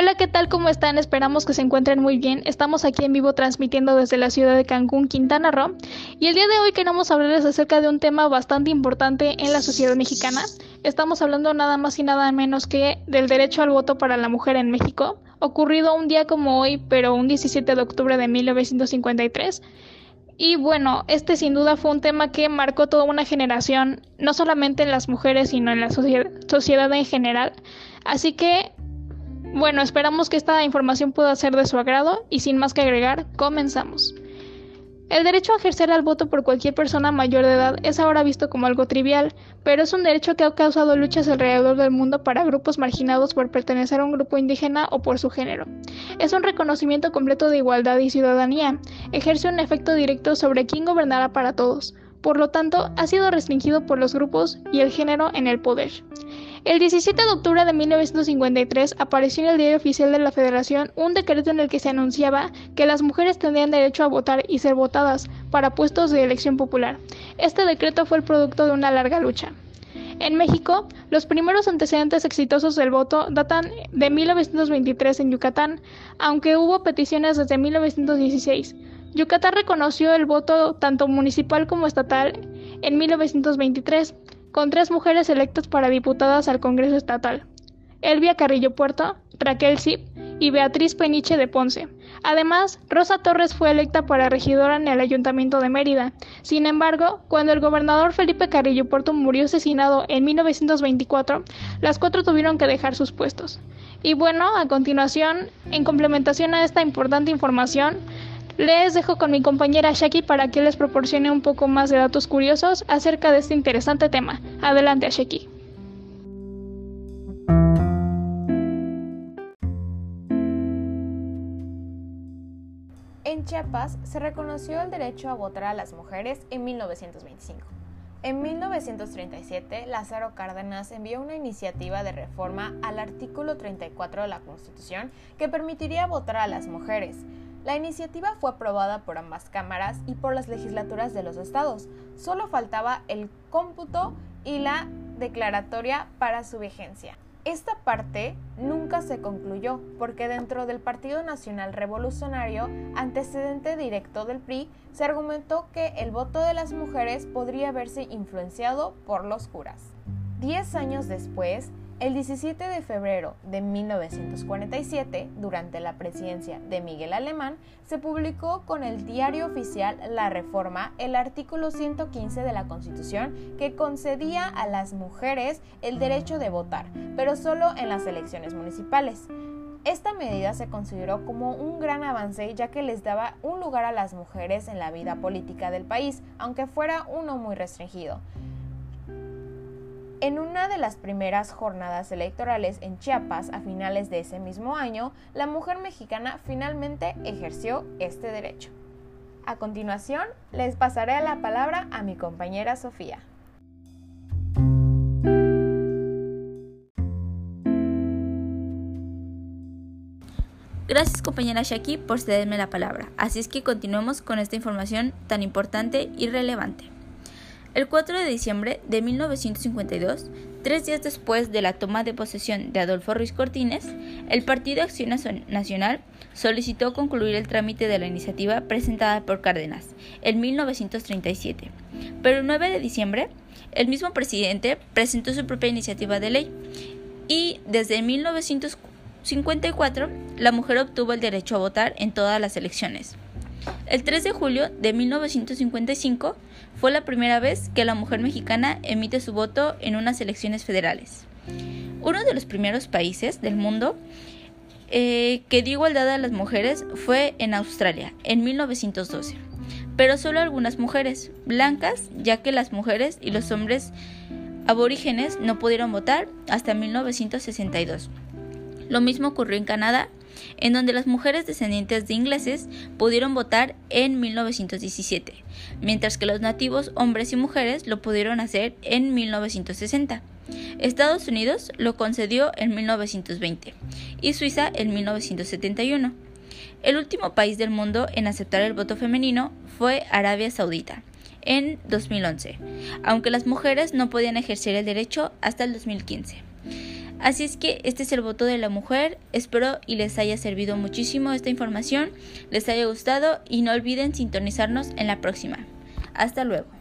Hola, ¿qué tal? ¿Cómo están? Esperamos que se encuentren muy bien. Estamos aquí en vivo transmitiendo desde la ciudad de Cancún, Quintana Roo. Y el día de hoy queremos hablarles acerca de un tema bastante importante en la sociedad mexicana. Estamos hablando nada más y nada menos que del derecho al voto para la mujer en México, ocurrido un día como hoy, pero un 17 de octubre de 1953. Y bueno, este sin duda fue un tema que marcó toda una generación, no solamente en las mujeres, sino en la sociedad en general. Así que bueno, esperamos que esta información pueda ser de su agrado y sin más que agregar, comenzamos. El derecho a ejercer al voto por cualquier persona mayor de edad es ahora visto como algo trivial, pero es un derecho que ha causado luchas alrededor del mundo para grupos marginados por pertenecer a un grupo indígena o por su género. Es un reconocimiento completo de igualdad y ciudadanía, ejerce un efecto directo sobre quién gobernará para todos, por lo tanto ha sido restringido por los grupos y el género en el poder. El 17 de octubre de 1953 apareció en el Diario Oficial de la Federación un decreto en el que se anunciaba que las mujeres tendrían derecho a votar y ser votadas para puestos de elección popular. Este decreto fue el producto de una larga lucha. En México, los primeros antecedentes exitosos del voto datan de 1923 en Yucatán, aunque hubo peticiones desde 1916. Yucatán reconoció el voto tanto municipal como estatal en 1923 con tres mujeres electas para diputadas al Congreso Estatal, Elvia Carrillo Puerto, Raquel Zip y Beatriz Peniche de Ponce. Además, Rosa Torres fue electa para regidora en el Ayuntamiento de Mérida. Sin embargo, cuando el gobernador Felipe Carrillo Puerto murió asesinado en 1924, las cuatro tuvieron que dejar sus puestos. Y bueno, a continuación, en complementación a esta importante información, les dejo con mi compañera Shaki para que les proporcione un poco más de datos curiosos acerca de este interesante tema. Adelante, Shaki. En Chiapas se reconoció el derecho a votar a las mujeres en 1925. En 1937, Lázaro Cárdenas envió una iniciativa de reforma al artículo 34 de la Constitución que permitiría votar a las mujeres. La iniciativa fue aprobada por ambas cámaras y por las legislaturas de los estados. Solo faltaba el cómputo y la declaratoria para su vigencia. Esta parte nunca se concluyó porque dentro del Partido Nacional Revolucionario, antecedente directo del PRI, se argumentó que el voto de las mujeres podría verse influenciado por los curas. Diez años después, el 17 de febrero de 1947, durante la presidencia de Miguel Alemán, se publicó con el diario oficial La Reforma el artículo 115 de la Constitución que concedía a las mujeres el derecho de votar, pero solo en las elecciones municipales. Esta medida se consideró como un gran avance ya que les daba un lugar a las mujeres en la vida política del país, aunque fuera uno muy restringido. En una de las primeras jornadas electorales en Chiapas a finales de ese mismo año, la mujer mexicana finalmente ejerció este derecho. A continuación, les pasaré la palabra a mi compañera Sofía. Gracias compañera Shaki por cederme la palabra. Así es que continuemos con esta información tan importante y relevante. El 4 de diciembre de 1952, tres días después de la toma de posesión de Adolfo Ruiz Cortines, el Partido Acción Nacional solicitó concluir el trámite de la iniciativa presentada por Cárdenas en 1937. Pero el 9 de diciembre, el mismo presidente presentó su propia iniciativa de ley y desde 1954 la mujer obtuvo el derecho a votar en todas las elecciones. El 3 de julio de 1955 fue la primera vez que la mujer mexicana emite su voto en unas elecciones federales. Uno de los primeros países del mundo eh, que dio igualdad a las mujeres fue en Australia, en 1912, pero solo algunas mujeres blancas, ya que las mujeres y los hombres aborígenes no pudieron votar hasta 1962. Lo mismo ocurrió en Canadá en donde las mujeres descendientes de ingleses pudieron votar en 1917, mientras que los nativos hombres y mujeres lo pudieron hacer en 1960. Estados Unidos lo concedió en 1920 y Suiza en 1971. El último país del mundo en aceptar el voto femenino fue Arabia Saudita en 2011, aunque las mujeres no podían ejercer el derecho hasta el 2015. Así es que este es el voto de la mujer. Espero y les haya servido muchísimo esta información, les haya gustado y no olviden sintonizarnos en la próxima. Hasta luego.